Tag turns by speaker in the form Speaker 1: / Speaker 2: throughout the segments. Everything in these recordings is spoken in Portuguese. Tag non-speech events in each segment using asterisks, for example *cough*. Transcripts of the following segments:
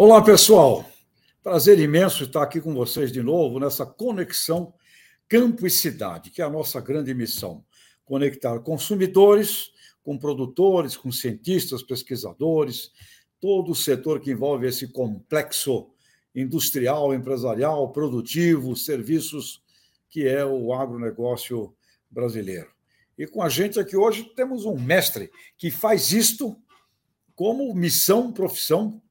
Speaker 1: Olá, pessoal. Prazer imenso estar aqui com vocês de novo nessa conexão campo e cidade, que é a nossa grande missão. Conectar consumidores com produtores, com cientistas, pesquisadores, todo o setor que envolve esse complexo industrial, empresarial, produtivo, serviços, que é o agronegócio brasileiro. E com a gente aqui hoje temos um mestre que faz isto como missão, profissão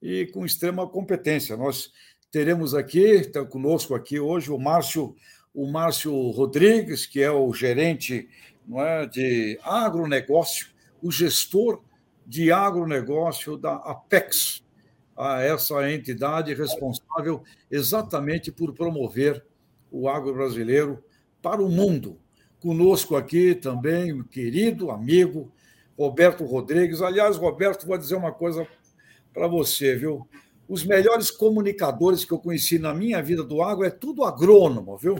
Speaker 1: e com extrema competência. Nós teremos aqui, está conosco aqui hoje, o Márcio, o Márcio Rodrigues, que é o gerente não é, de agronegócio, o gestor de agronegócio da Apex, a essa entidade responsável exatamente por promover o agro brasileiro para o mundo. Conosco aqui também, o querido amigo Roberto Rodrigues. Aliás, Roberto, vou dizer uma coisa para você, viu? Os melhores comunicadores que eu conheci na minha vida do agro é tudo agrônomo, viu?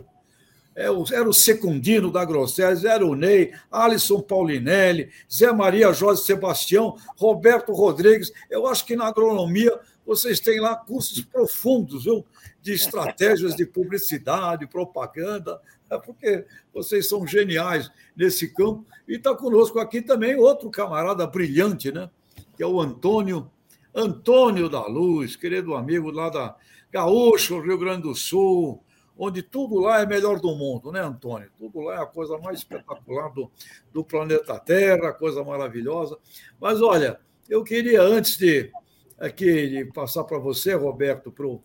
Speaker 1: É era o Secundino da Grosseres, era o Ney, Alisson Paulinelli, Zé Maria Jorge Sebastião, Roberto Rodrigues. Eu acho que na agronomia vocês têm lá cursos profundos, viu? De estratégias de publicidade, propaganda, é porque vocês são geniais nesse campo. E está conosco aqui também outro camarada brilhante, né? Que é o Antônio Antônio da Luz, querido amigo lá da Gaúcho, Rio Grande do Sul, onde tudo lá é melhor do mundo, né, Antônio? Tudo lá é a coisa mais espetacular do, do planeta Terra, coisa maravilhosa. Mas olha, eu queria, antes de, aqui, de passar para você, Roberto, para o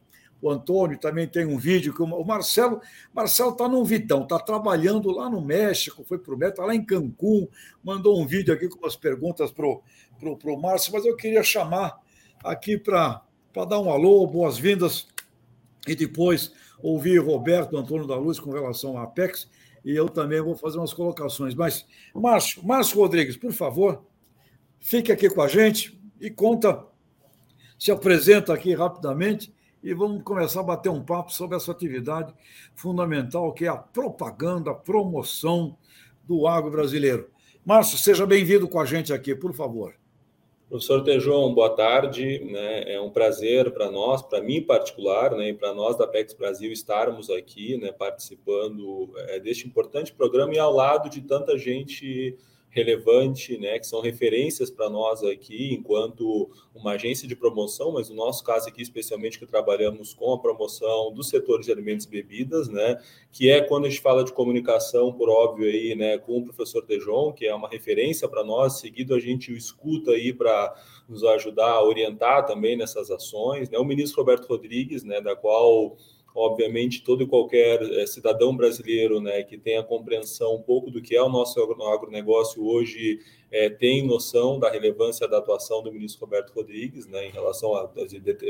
Speaker 1: Antônio, também tem um vídeo que o Marcelo Marcelo está num vidão, está trabalhando lá no México, foi para o México, está lá em Cancún, mandou um vídeo aqui com umas perguntas para o Márcio, mas eu queria chamar aqui para dar um alô, boas-vindas, e depois ouvir Roberto Antônio da Luz com relação à Apex, e eu também vou fazer umas colocações. Mas, Márcio, Márcio Rodrigues, por favor, fique aqui com a gente e conta, se apresenta aqui rapidamente e vamos começar a bater um papo sobre essa atividade fundamental que é a propaganda, a promoção do agro brasileiro. Márcio, seja bem-vindo com a gente aqui, por favor.
Speaker 2: Professor Tejon, boa tarde. Né? É um prazer para nós, para mim em particular, né, e para nós da PEX Brasil estarmos aqui, né, participando é, deste importante programa e ao lado de tanta gente relevante, né, que são referências para nós aqui, enquanto uma agência de promoção, mas no nosso caso aqui, especialmente, que trabalhamos com a promoção do setor de alimentos e bebidas, né, que é quando a gente fala de comunicação, por óbvio, aí, né, com o professor Tejon, que é uma referência para nós, seguido a gente o escuta aí para nos ajudar a orientar também nessas ações, né, o ministro Roberto Rodrigues, né, da qual obviamente todo e qualquer é, cidadão brasileiro né, que tenha compreensão um pouco do que é o nosso agronegócio hoje é, tem noção da relevância da atuação do ministro Roberto Rodrigues né, em relação a, a,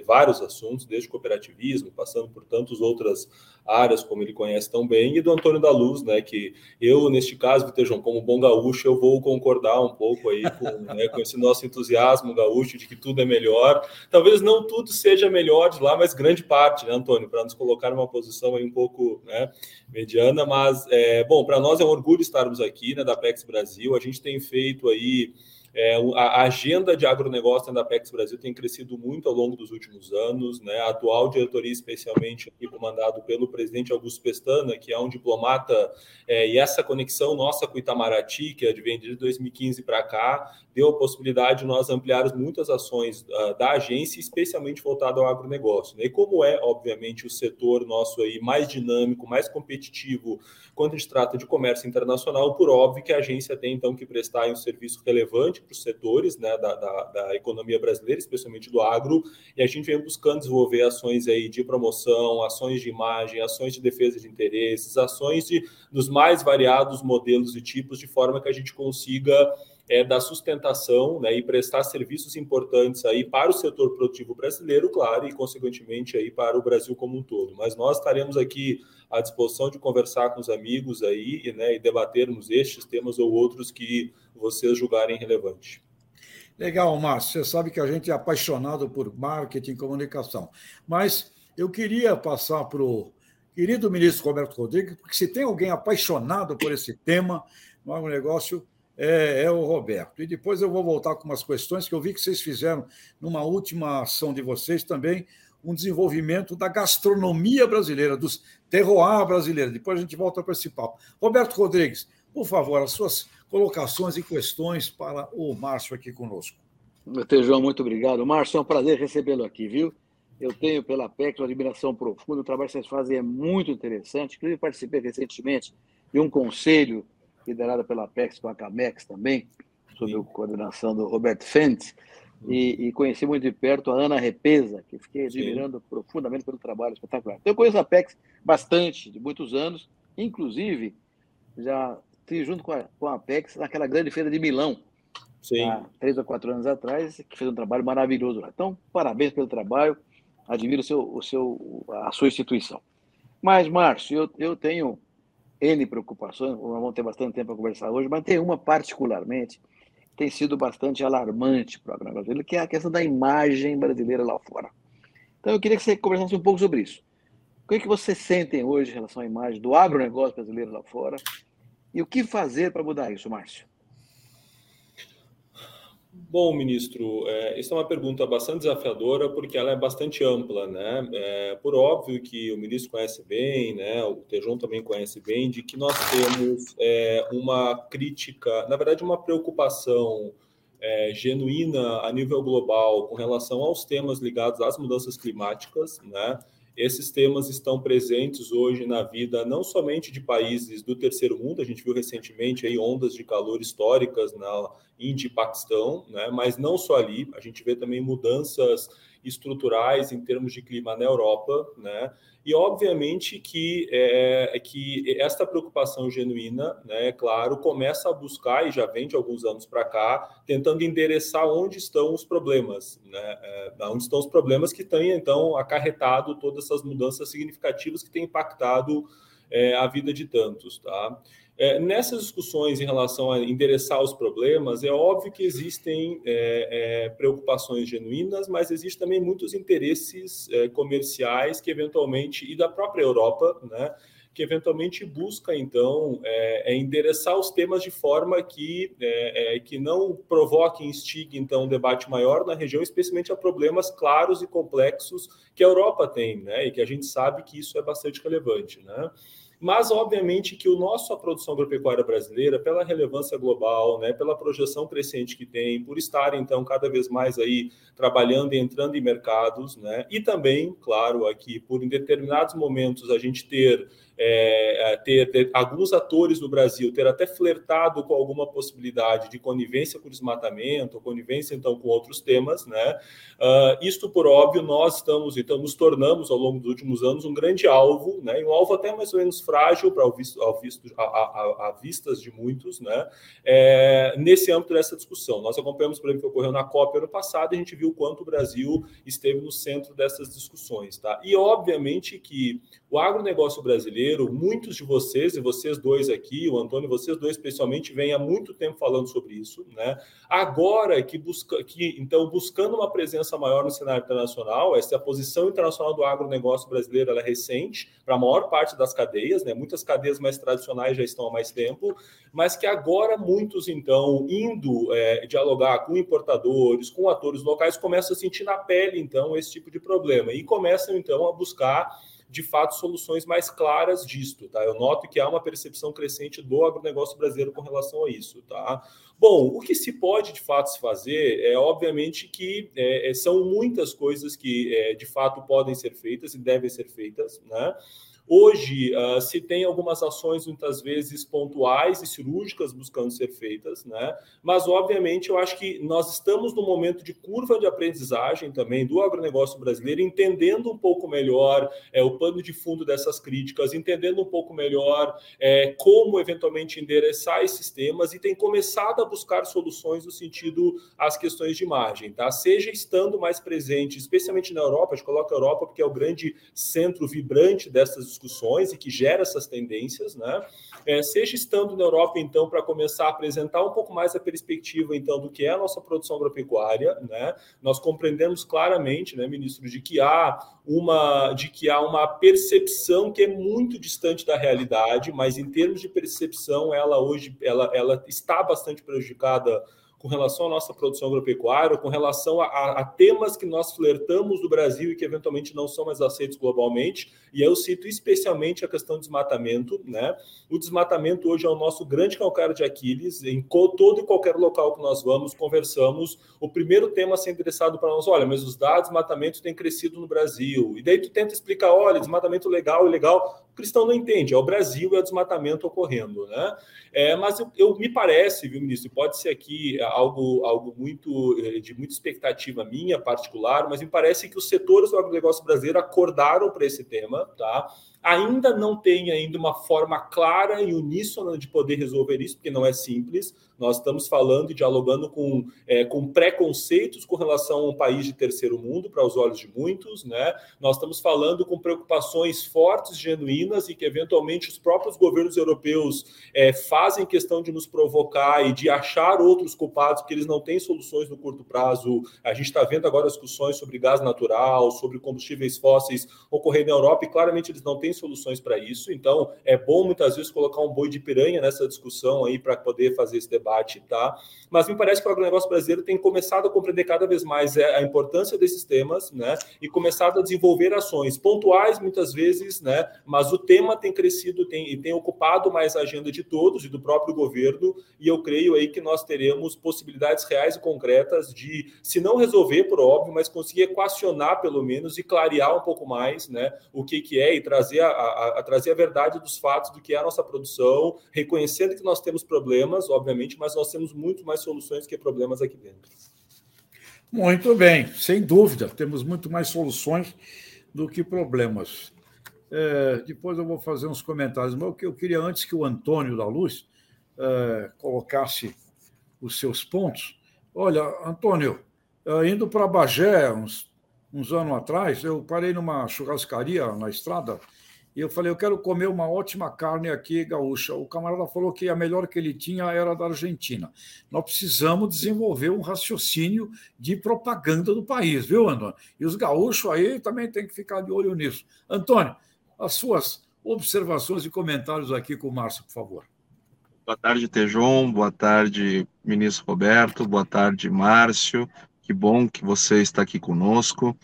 Speaker 2: vários assuntos, desde cooperativismo, passando por tantas outras áreas, como ele conhece tão bem, e do Antônio da Luz, né, que eu, neste caso, Vitejão, como bom gaúcho, eu vou concordar um pouco aí com, né, com esse nosso entusiasmo gaúcho de que tudo é melhor. Talvez não tudo seja melhor de lá, mas grande parte, né, Antônio, para nos colocar numa posição aí um pouco né, mediana, mas, é, bom, para nós é um orgulho estarmos aqui, né, da PEX Brasil, a gente tem feito aí é, a agenda de agronegócio da Apex Brasil tem crescido muito ao longo dos últimos anos. Né? A atual diretoria, especialmente aqui comandado pelo presidente Augusto Pestana, que é um diplomata, é, e essa conexão nossa com Itamaraty, que vem de 2015 para cá, deu a possibilidade de nós ampliarmos muitas ações uh, da agência, especialmente voltado ao agronegócio. Né? E como é, obviamente, o setor nosso aí mais dinâmico, mais competitivo quando a gente trata de comércio internacional, por óbvio que a agência tem então que prestar um serviço relevante para os setores né, da, da, da, economia brasileira, especialmente do agro, e a gente vem buscando desenvolver ações aí de promoção, ações de imagem, ações de defesa de interesses, ações de, dos mais variados modelos e tipos, de forma que a gente consiga é, da sustentação né, e prestar serviços importantes aí para o setor produtivo brasileiro, claro, e consequentemente aí para o Brasil como um todo. Mas nós estaremos aqui à disposição de conversar com os amigos aí né, e debatermos estes temas ou outros que vocês julgarem relevante.
Speaker 1: Legal, Márcio. Você sabe que a gente é apaixonado por marketing e comunicação. Mas eu queria passar para o querido ministro Roberto Rodrigues, porque se tem alguém apaixonado por esse tema, no agronegócio, é, é, o Roberto. E depois eu vou voltar com umas questões que eu vi que vocês fizeram numa última ação de vocês também, um desenvolvimento da gastronomia brasileira, dos terroir brasileiros. Depois a gente volta para esse papo. Roberto Rodrigues, por favor, as suas colocações e questões para o Márcio aqui conosco.
Speaker 3: Tejão, muito obrigado. Márcio, é um prazer recebê-lo aqui, viu? Eu tenho pela PEC uma admiração profunda, o trabalho que vocês fazem é muito interessante. Inclusive, participei recentemente de um conselho liderado pela PEX com a CAMEX também, sob a coordenação do Roberto Fentes, e, e, conheci muito de perto a Ana Repesa, que fiquei admirando Sim. profundamente pelo trabalho espetacular. Então, eu conheço a PEX bastante, de muitos anos, inclusive já estive junto com a, com a PEX naquela grande feira de Milão, Sim. há três ou quatro anos atrás, que fez um trabalho maravilhoso lá. Então, parabéns pelo trabalho, admiro o seu, o seu, a sua instituição. Mas, Márcio, eu, eu tenho N preocupações, vamos ter bastante tempo para conversar hoje, mas tem uma particularmente que tem sido bastante alarmante para o agronegócio que é a questão da imagem brasileira lá fora. Então, eu queria que você conversasse um pouco sobre isso. O que, é que vocês sentem hoje em relação à imagem do agronegócio brasileiro lá fora? E o que fazer para mudar isso, Márcio?
Speaker 2: Bom, ministro, é, isso é uma pergunta bastante desafiadora porque ela é bastante ampla, né? É, por óbvio que o ministro conhece bem, né? O Tejon também conhece bem, de que nós temos é, uma crítica, na verdade, uma preocupação é, genuína a nível global com relação aos temas ligados às mudanças climáticas, né? Esses temas estão presentes hoje na vida não somente de países do terceiro mundo, a gente viu recentemente aí ondas de calor históricas na Índia e Paquistão, né? mas não só ali, a gente vê também mudanças estruturais em termos de clima na Europa, né? E obviamente que é, que esta preocupação genuína, né, é claro, começa a buscar e já vem de alguns anos para cá, tentando endereçar onde estão os problemas, né? É, onde estão os problemas que têm então acarretado todas essas mudanças significativas que têm impactado é, a vida de tantos, tá? É, nessas discussões em relação a endereçar os problemas, é óbvio que existem é, é, preocupações genuínas, mas existem também muitos interesses é, comerciais que eventualmente, e da própria Europa, né, que eventualmente busca, então, é, é endereçar os temas de forma que, que não provoque e instigue, então, um debate maior na região, especialmente a problemas claros e complexos que a Europa tem, né, e que a gente sabe que isso é bastante relevante, né. Mas, obviamente, que o nosso a produção agropecuária brasileira, pela relevância global, né, pela projeção crescente que tem, por estar, então, cada vez mais aí trabalhando e entrando em mercados, né, e também, claro, aqui, por em determinados momentos a gente ter é, é, ter, ter, alguns atores no Brasil ter até flertado com alguma possibilidade de conivência com desmatamento, conivência então com outros temas, né? Uh, isto por óbvio nós estamos então nos tornamos ao longo dos últimos anos um grande alvo, né? E um alvo até mais ou menos frágil para o visto, ao visto, a, a, a, vistas de muitos, né? É, nesse âmbito dessa discussão, nós acompanhamos por exemplo o que ocorreu na COP ano passado, e a gente viu quanto o Brasil esteve no centro dessas discussões, tá? E obviamente que o agronegócio brasileiro, muitos de vocês, e vocês dois aqui, o Antônio, vocês dois especialmente, vêm há muito tempo falando sobre isso, né? Agora que busca, que então buscando uma presença maior no cenário internacional, essa posição internacional do agronegócio brasileiro é recente para a maior parte das cadeias, né? Muitas cadeias mais tradicionais já estão há mais tempo, mas que agora muitos então indo é, dialogar com importadores, com atores locais, começam a sentir na pele então esse tipo de problema e começam então a buscar de fato, soluções mais claras disto, tá? Eu noto que há uma percepção crescente do agronegócio brasileiro com relação a isso, tá? Bom, o que se pode de fato se fazer é, obviamente, que é, é são muitas coisas que é, de fato podem ser feitas e devem ser feitas, né? Hoje uh, se tem algumas ações muitas vezes pontuais e cirúrgicas buscando ser feitas, né? Mas obviamente eu acho que nós estamos no momento de curva de aprendizagem também do agronegócio brasileiro, entendendo um pouco melhor é, o pano de fundo dessas críticas, entendendo um pouco melhor é, como eventualmente endereçar esses temas e tem começado a buscar soluções no sentido às questões de imagem, tá? Seja estando mais presente, especialmente na Europa, a gente coloca a Europa porque é o grande centro vibrante dessas discussões e que gera essas tendências, né? É, seja estando na Europa, então, para começar a apresentar um pouco mais a perspectiva, então, do que é a nossa produção agropecuária, né? Nós compreendemos claramente, né, ministro, de que há uma, de que há uma percepção que é muito distante da realidade, mas em termos de percepção, ela hoje, ela, ela está bastante prejudicada com relação à nossa produção agropecuária, com relação a, a, temas que nós flertamos do Brasil e que eventualmente não são mais aceitos globalmente. E eu cito especialmente a questão do desmatamento. Né? O desmatamento hoje é o nosso grande calcário de Aquiles. Em todo e qualquer local que nós vamos, conversamos. O primeiro tema a ser endereçado para nós: olha, mas os dados de desmatamento têm crescido no Brasil. E daí tu tenta explicar: olha, desmatamento legal, ilegal. O cristão não entende, é o Brasil e é o desmatamento ocorrendo. Né? É, mas eu, eu, me parece, viu, ministro, pode ser aqui algo, algo muito eh, de muita expectativa minha particular, mas me parece que os setores do agronegócio brasileiro acordaram para esse tema, tá? Ainda não tem ainda uma forma clara e uníssona de poder resolver isso, porque não é simples. Nós estamos falando e dialogando com, é, com preconceitos com relação a um país de terceiro mundo, para os olhos de muitos, né? Nós estamos falando com preocupações fortes, genuínas, e que eventualmente os próprios governos europeus é, fazem questão de nos provocar e de achar outros culpados, porque eles não têm soluções no curto prazo. A gente está vendo agora discussões sobre gás natural, sobre combustíveis fósseis ocorrendo na Europa, e claramente eles não têm soluções para isso. Então, é bom muitas vezes colocar um boi de piranha nessa discussão aí para poder fazer esse debate, tá? Mas me parece que o agronegócio brasileiro tem começado a compreender cada vez mais é, a importância desses temas, né? E começado a desenvolver ações pontuais, muitas vezes, né? Mas o tema tem crescido tem, e tem ocupado mais a agenda de todos e do próprio governo, e eu creio aí que nós teremos possibilidades reais e concretas de, se não resolver, por óbvio, mas conseguir equacionar pelo menos e clarear um pouco mais, né? O que, que é e trazer a, a, a, trazer a verdade dos fatos do que é a nossa produção, reconhecendo que nós temos problemas, obviamente, mas nós temos muito mais soluções que problemas aqui dentro.
Speaker 1: Muito bem, sem dúvida, temos muito mais soluções do que problemas. É, depois eu vou fazer uns comentários, mas eu queria antes que o Antônio da Luz é, colocasse os seus pontos. Olha, Antônio, é, indo para Bagé, uns, uns anos atrás, eu parei numa churrascaria na estrada e eu falei, eu quero comer uma ótima carne aqui gaúcha. O camarada falou que a melhor que ele tinha era da Argentina. Nós precisamos desenvolver um raciocínio de propaganda do país, viu, Antônio? E os gaúchos aí também tem que ficar de olho nisso. Antônio, as suas observações e comentários aqui com o Márcio, por favor.
Speaker 4: Boa tarde, Tejon. Boa tarde, ministro Roberto. Boa tarde, Márcio. Que bom que você está aqui conosco.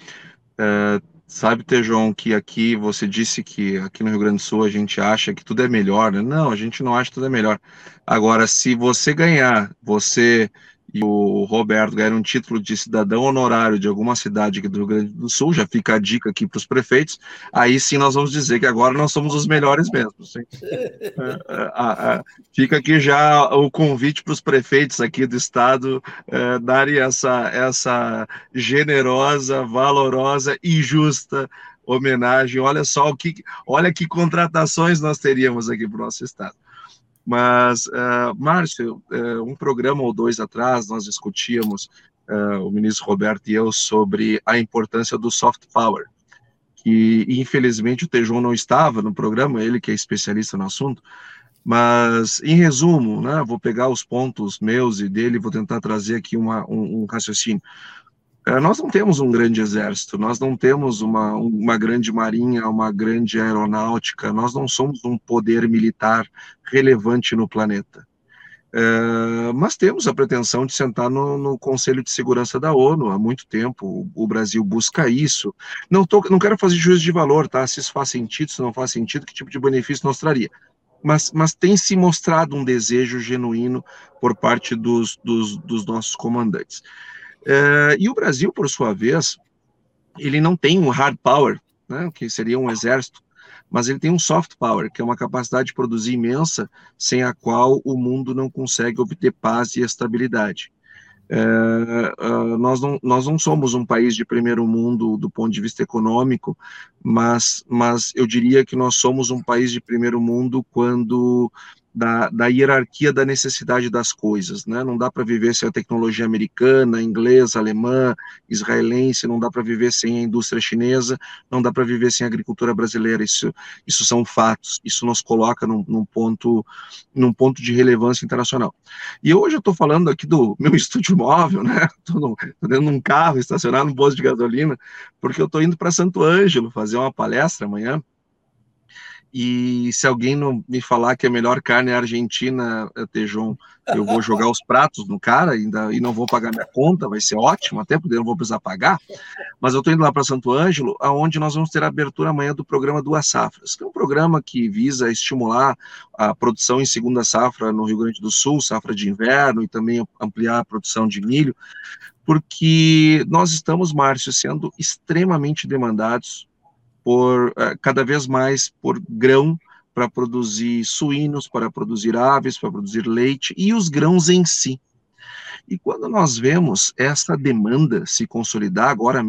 Speaker 4: É, Sabe, Tejon, que aqui você disse que aqui no Rio Grande do Sul a gente acha que tudo é melhor, né? Não, a gente não acha que tudo é melhor. Agora, se você ganhar, você e o Roberto ganharam um título de cidadão honorário de alguma cidade aqui do Rio Grande do Sul, já fica a dica aqui para os prefeitos, aí sim nós vamos dizer que agora nós somos os melhores mesmo. *laughs* É, é, fica aqui já o convite para os prefeitos aqui do estado é, darem essa, essa generosa, valorosa e justa homenagem. Olha só o que, olha que contratações nós teríamos aqui para o nosso estado. Mas, uh, Márcio, uh, um programa ou dois atrás, nós discutíamos, uh, o ministro Roberto e eu, sobre a importância do soft power, que infelizmente o Tejon não estava no programa, ele que é especialista no assunto, mas, em resumo, né, vou pegar os pontos meus e dele, vou tentar trazer aqui uma, um, um raciocínio. É, nós não temos um grande exército, nós não temos uma, uma grande marinha, uma grande aeronáutica, nós não somos um poder militar relevante no planeta. É, mas temos a pretensão de sentar no, no, Conselho de Segurança da ONU há muito tempo. O, o Brasil busca isso. Não, tô, não quero fazer juízo de valor, tá? Se isso faz sentido, se não faz sentido, que tipo de benefício nós traria. Mas, mas tem se mostrado um desejo genuíno por parte dos, dos, dos nossos comandantes. Uh, e o Brasil, por sua vez, ele não tem um hard power, né, que seria um exército, mas ele tem um soft power, que é uma capacidade de produzir imensa, sem a qual o mundo não consegue obter paz e estabilidade. Uh, nós, não, nós não somos um país de primeiro mundo do ponto de vista econômico, mas, mas eu diria que nós somos um país de primeiro mundo quando da, da hierarquia da necessidade das coisas, né? Não dá para viver sem a tecnologia americana, inglesa, alemã, israelense, não dá para viver sem a indústria chinesa, não dá para viver sem a agricultura brasileira. Isso, isso são fatos. Isso nos coloca num, num ponto, num ponto de relevância internacional. E hoje eu estou falando aqui do meu *laughs* estúdio móvel, né? Estou dentro de um carro estacionado no posto de gasolina, porque eu estou indo para Santo Ângelo fazer uma palestra amanhã e se alguém não me falar que a melhor carne é argentina, é Tejon, eu vou jogar os pratos no cara ainda, e não vou pagar minha conta, vai ser ótimo, até porque eu não vou precisar pagar. Mas eu estou indo lá para Santo Ângelo, aonde nós vamos ter a abertura amanhã do programa Duas Safras, que é um programa que visa estimular a produção em segunda safra no Rio Grande do Sul, safra de inverno, e também ampliar a produção de milho, porque nós estamos, Márcio, sendo extremamente demandados por uh, cada vez mais por grão para produzir suínos, para produzir aves, para produzir leite e os grãos em si. E quando nós vemos essa demanda se consolidar agora